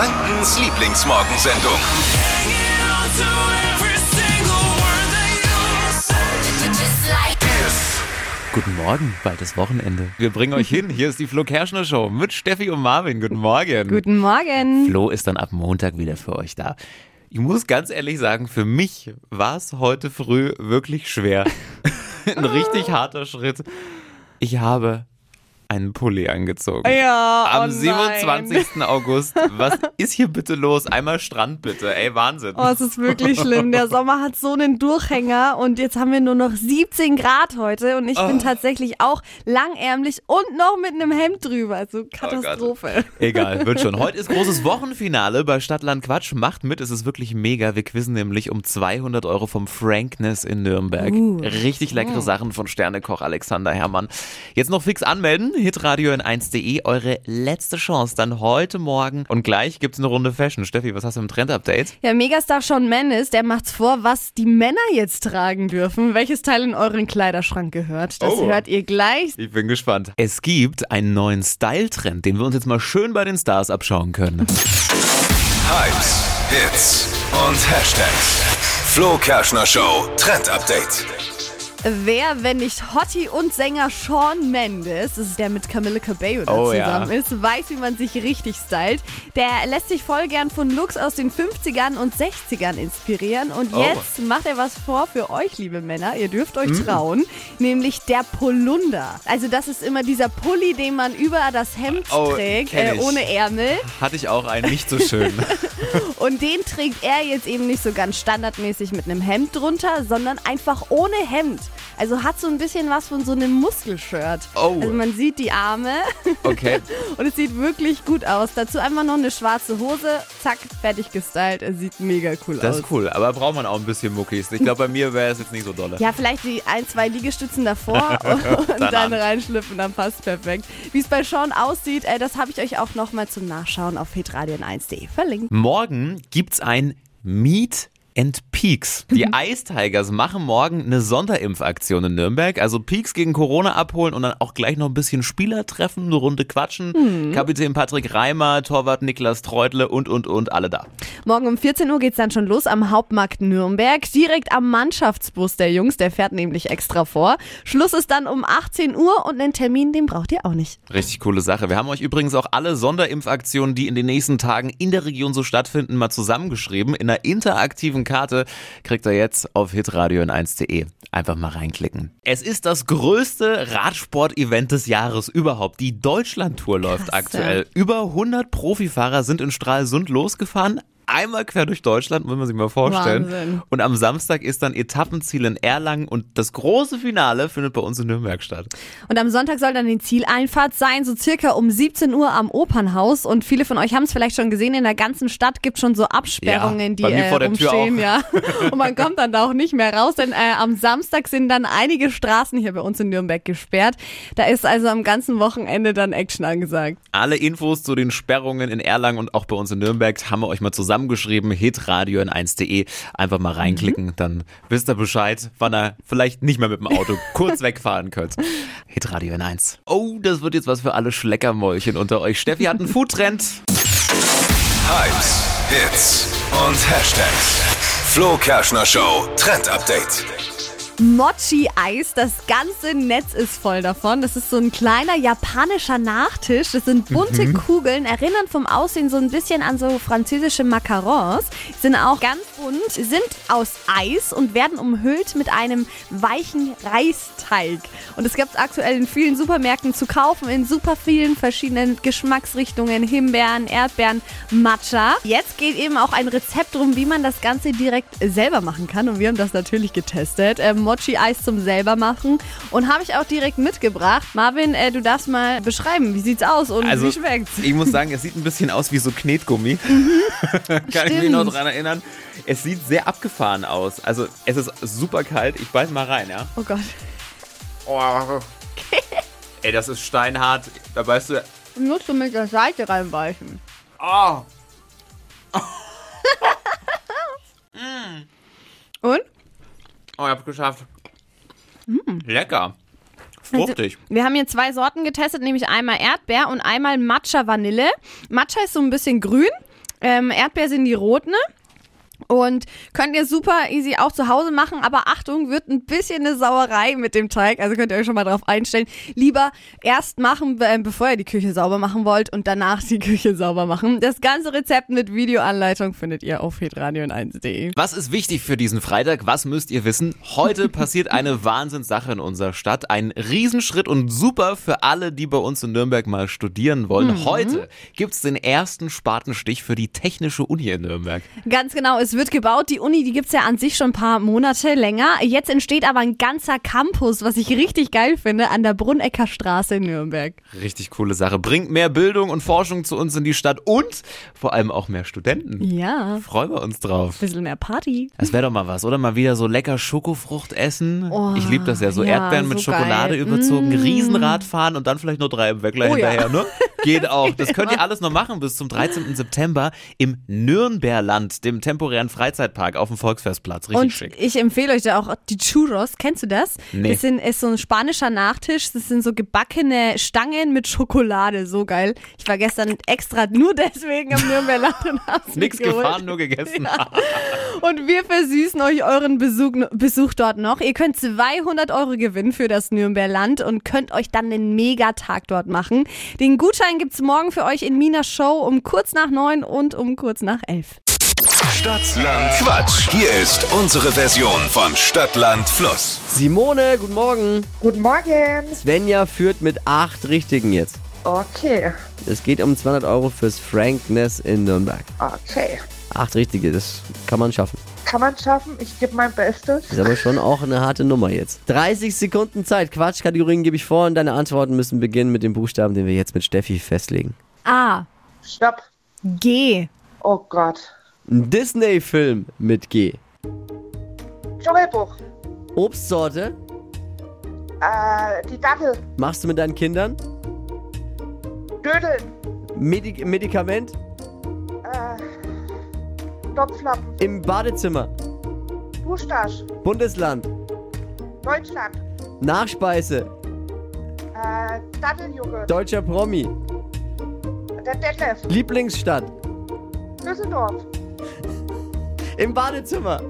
Frankens Lieblingsmorgensendung. Guten Morgen, bald ist Wochenende. Wir bringen euch hin. Hier ist die Flo Kerschner Show mit Steffi und Marvin. Guten Morgen. Guten Morgen. Flo ist dann ab Montag wieder für euch da. Ich muss ganz ehrlich sagen, für mich war es heute früh wirklich schwer. Ein richtig harter Schritt. Ich habe einen Pulli angezogen. Ja, Am oh nein. 27. August. Was ist hier bitte los? Einmal Strand bitte. Ey, Wahnsinn. Oh, es ist wirklich schlimm. Der Sommer hat so einen Durchhänger und jetzt haben wir nur noch 17 Grad heute und ich bin Oh. tatsächlich auch langärmlich und noch mit einem Hemd drüber. Also Katastrophe. Egal, wird schon. Heute ist großes Wochenfinale bei Stadtland Quatsch. Macht mit, es ist wirklich mega. Wir quizzen nämlich um 200 Euro vom Frankness in Nürnberg. Richtig leckere Sachen von Sternekoch Alexander Herrmann. Jetzt noch fix anmelden. Hitradio in 1.de. Eure letzte Chance dann heute Morgen. Und gleich gibt's eine Runde Fashion. Steffi, was hast du im Trend-Update? Ja, Megastar Shawn Mendes, der macht's vor, was die Männer jetzt tragen dürfen, welches Teil in euren Kleiderschrank gehört. Das Oh. hört ihr gleich. Ich bin gespannt. Es gibt einen neuen Style-Trend, den wir uns jetzt mal schön bei den Stars abschauen können. Hypes, Hits und Hashtags. Flo Kerschner Show Trend Update. Wer, wenn nicht Hottie und Sänger Shawn Mendes, das ist der mit Camille Cabello da Oh ja. zusammen ist, weiß, wie man sich richtig stylt. Der lässt sich voll gern von Looks aus den 50ern und 60ern inspirieren. Und Oh. jetzt macht er was vor für euch, liebe Männer. Ihr dürft euch trauen, nämlich der Polunder. Also das ist immer dieser Pulli, den man über das Hemd Oh, trägt, äh, ohne Ärmel. Hatte ich auch einen nicht so schön. Und den trägt er jetzt eben nicht so ganz standardmäßig mit einem Hemd drunter, sondern einfach ohne Hemd. Also hat so ein bisschen was von so einem Muskelshirt. Oh. Also man sieht die Arme Okay. und es sieht wirklich gut aus. Dazu einfach noch eine schwarze Hose, zack, fertig gestylt. Er sieht mega cool Das aus. ist cool, aber braucht man auch ein bisschen Muckis. Ich glaube, bei mir wäre es jetzt nicht so dolle. Ja, vielleicht die ein, zwei Liegestützen davor und Dann dann an. reinschlüpfen, dann passt perfekt. Wie es bei Sean aussieht, äh, das habe ich euch auch nochmal zum Nachschauen auf hitradio1.de verlinkt. Morgen gibt's ein Meet and Peaks. Die Ice Tigers machen morgen eine Sonderimpfaktion in Nürnberg. Also Peaks gegen Corona abholen und dann auch gleich noch ein bisschen Spieler treffen, eine Runde quatschen. Kapitän Patrick Reimer, Torwart Niklas Treutle und, und, und, alle da. Morgen um 14 Uhr geht's dann schon los am Hauptmarkt Nürnberg. Direkt am Mannschaftsbus der Jungs, der fährt nämlich extra vor. Schluss ist dann um 18 Uhr und einen Termin, den braucht ihr auch nicht. Richtig coole Sache. Wir haben euch übrigens auch alle Sonderimpfaktionen, die in den nächsten Tagen in der Region so stattfinden, mal zusammengeschrieben. In einer interaktiven Karte kriegt ihr jetzt auf hitradio in 1.de. Einfach mal reinklicken. Es ist das größte Radsport-Event des Jahres überhaupt. Die Deutschlandtour läuft Krass, aktuell. Über 100 Profifahrer sind in Stralsund losgefahren. Einmal quer durch Deutschland, muss man sich mal vorstellen. Wahnsinn. Und am Samstag ist dann Etappenziel in Erlangen und das große Finale findet bei uns in Nürnberg statt. Und am Sonntag soll dann die Zieleinfahrt sein, so circa um 17 Uhr am Opernhaus. Und viele von euch haben es vielleicht schon gesehen, in der ganzen Stadt gibt schon so Absperrungen, Ja, die äh, rumstehen. Ja. Und man kommt dann da auch nicht mehr raus, denn äh, am Samstag sind dann einige Straßen hier bei uns in Nürnberg gesperrt. Da ist also am ganzen Wochenende dann Action angesagt. Alle Infos zu den Sperrungen in Erlangen und auch bei uns in Nürnberg haben wir euch mal zusammengeschrieben. hitradio in 1.de. Einfach mal reinklicken, dann wisst ihr Bescheid, wann ihr vielleicht nicht mehr mit dem Auto kurz wegfahren könnt. Hitradio in 1. Oh, das wird jetzt was für alle Schleckermäulchen unter euch. Steffi hat einen Foodtrend. Hypes, Hits und Hashtags. Flo Kerschner Show Trend Update. Mochi-Eis, das ganze Netz ist voll davon. Das ist so ein kleiner japanischer Nachtisch. Das sind bunte Mhm. Kugeln, erinnern vom Aussehen so ein bisschen an so französische Macarons. Sind auch ganz bunt, sind aus Eis und werden umhüllt mit einem weichen Reisteig. Und es gibt es aktuell in vielen Supermärkten zu kaufen, in super vielen verschiedenen Geschmacksrichtungen. Himbeeren, Erdbeeren, Matcha. Jetzt geht eben auch ein Rezept drum, wie man das Ganze direkt selber machen kann. Und wir haben das natürlich getestet. Ähm, Mochi-Eis zum selber machen. Und habe ich auch direkt mitgebracht. Marvin, äh, du darfst mal beschreiben, wie sieht's aus und Also, wie schmeckt's? ich muss sagen, es sieht ein bisschen aus wie so Knetgummi. Kann ich mich noch Stimmt. dran erinnern. Es sieht sehr abgefahren aus. Also, es ist super kalt. Ich beiß mal rein, ja? Oh Gott. Oh. Ey, das ist steinhart. Da weißt du. Musst du mit der Seite reinbeißen. Oh. Und? Oh, ich hab's geschafft. Lecker. Also, Fruchtig. wir haben hier zwei Sorten getestet, nämlich einmal Erdbeer und einmal Matcha Vanille. Matcha ist so ein bisschen grün. Ähm, Erdbeer sind die roten. Und könnt ihr super easy auch zu Hause machen, aber Achtung, wird ein bisschen eine Sauerei mit dem Teig, also könnt ihr euch schon mal drauf einstellen. Lieber erst machen, äh, bevor ihr die Küche sauber machen wollt und danach die Küche sauber machen. Das ganze Rezept mit Videoanleitung findet ihr auf hitradio1.de. Was ist wichtig für diesen Freitag? Was müsst ihr wissen? Heute passiert eine Wahnsinnssache in unserer Stadt. Ein Riesenschritt und super für alle, die bei uns in Nürnberg mal studieren wollen. Mhm. Heute gibt's den ersten Spatenstich für die Technische Uni in Nürnberg. Ganz genau, es wird gebaut. Die Uni, die gibt's ja an sich schon ein paar Monate länger. Jetzt entsteht aber ein ganzer Campus, was ich richtig geil finde, an der Brunnecker Straße in Nürnberg. Richtig coole Sache. Bringt mehr Bildung und Forschung zu uns in die Stadt und vor allem auch mehr Studenten. Ja. Freuen wir uns drauf. Bisschen mehr Party. Das wäre doch mal was, oder? Mal wieder so lecker Schokofrucht essen. Oh, ich liebe das ja. So ja, Erdbeeren so mit Schokolade geil. überzogen, mm. Riesenrad fahren und dann vielleicht nur drei im Weckler oh, hinterher, ja. ne? Geht auch. Das könnt ihr alles noch machen bis zum 13. September im Nürnberland, dem temporären Freizeitpark auf dem Volksfestplatz. Richtig und schick. Ich empfehle euch da auch die Churros. Kennst du das? Nee. Das sind, ist so ein spanischer Nachtisch. Das sind so gebackene Stangen mit Schokolade. So geil. Ich war gestern extra nur deswegen am Nürnberland und hab's Nichts gefahren, nur gegessen. Ja. Und wir versüßen euch euren Besuch, Besuch dort noch. Ihr könnt 200 Euro gewinnen für das Nürnberland und könnt euch dann einen Megatag dort machen. Den Gutschein gibt's morgen für euch in Minas Show um kurz nach neun und um kurz nach elf. Stadtland Quatsch. Hier ist unsere Version von Stadtland Fluss. Simone, guten Morgen. Guten Morgen. Svenja führt mit acht Richtigen jetzt. Okay. Es geht um 200 Euro fürs Frankness in Nürnberg. Okay. Acht Richtige, das kann man schaffen. Kann man schaffen. Ich gebe mein Bestes. Ist aber schon auch eine harte Nummer jetzt. 30 Sekunden Zeit. Quatschkategorien gebe ich vor und deine Antworten müssen beginnen mit dem Buchstaben, den wir jetzt mit Steffi festlegen. A. Stopp. G. Oh Gott. Ein Disney-Film mit G. Dschungelbuch. Obstsorte. Äh, die Dattel. Machst du mit deinen Kindern? Dödeln. Medik Medikament. Topflappen. Im Badezimmer. Duschtasch. Bundesland. Deutschland. Nachspeise. Äh, Datteljoghurt. Deutscher Promi. Der Detlef. Lieblingsstadt. Düsseldorf. Im Badezimmer.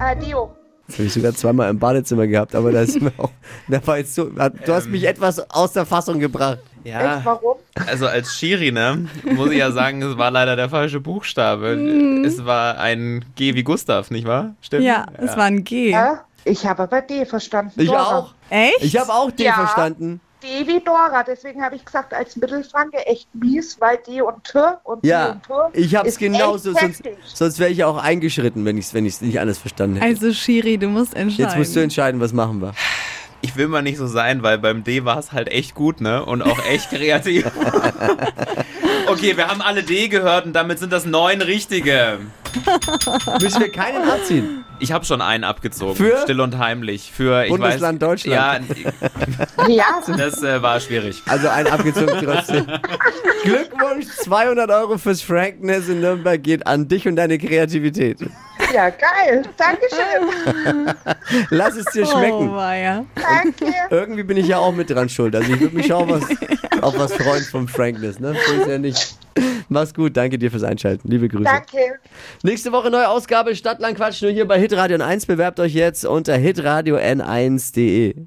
Äh, Dio. Das habe ich sogar zweimal im Badezimmer gehabt, aber das ist mir auch, das war jetzt so, du hast mich etwas aus der Fassung gebracht. Ja. Echt, warum? Also als Schiri, ne, muss ich ja sagen, es war leider der falsche Buchstabe. Mhm. Es war ein G wie Gustav, nicht wahr? Stimmt? Ja, es war ein G. Äh, ich habe aber D verstanden. Ich Dora. auch. Echt? Ich habe auch D Ja. verstanden. D wie Dora. Deswegen habe ich gesagt, als Mittelfranke echt mies, weil D und T und D Ja, und T. ich habe es genauso, sonst, sonst wäre ich ja auch eingeschritten, wenn ich es wenn ich's nicht alles verstanden hätte. Also Shiri, du musst entscheiden. Jetzt musst du entscheiden, was machen wir. Ich will mal nicht so sein, weil beim D war es halt echt gut, ne? Und auch echt kreativ. okay, wir haben alle D gehört und damit sind das neun richtige. Müssen wir keinen abziehen? Ich habe schon einen abgezogen. Für? Still und heimlich. Für ich Bundesland weiß, Deutschland. Ja, Ja, das äh, war schwierig. Also einen abgezogen trotzdem. Glückwunsch, 200 Euro fürs Frankness in Nürnberg geht an dich und deine Kreativität. Ja, geil. Dankeschön. Lass es dir Oh, schmecken. weia. Danke. Irgendwie bin ich ja auch mit dran schuld. Also ich würde mich auf was, auf was freuen vom Frankness. Ne? So ist ja nicht. Mach's gut, danke dir fürs Einschalten. Liebe Grüße. Danke. Nächste Woche neue Ausgabe Stadtland Quatsch nur hier bei Hitradio N1. Bewerbt euch jetzt unter hitradio n1.de.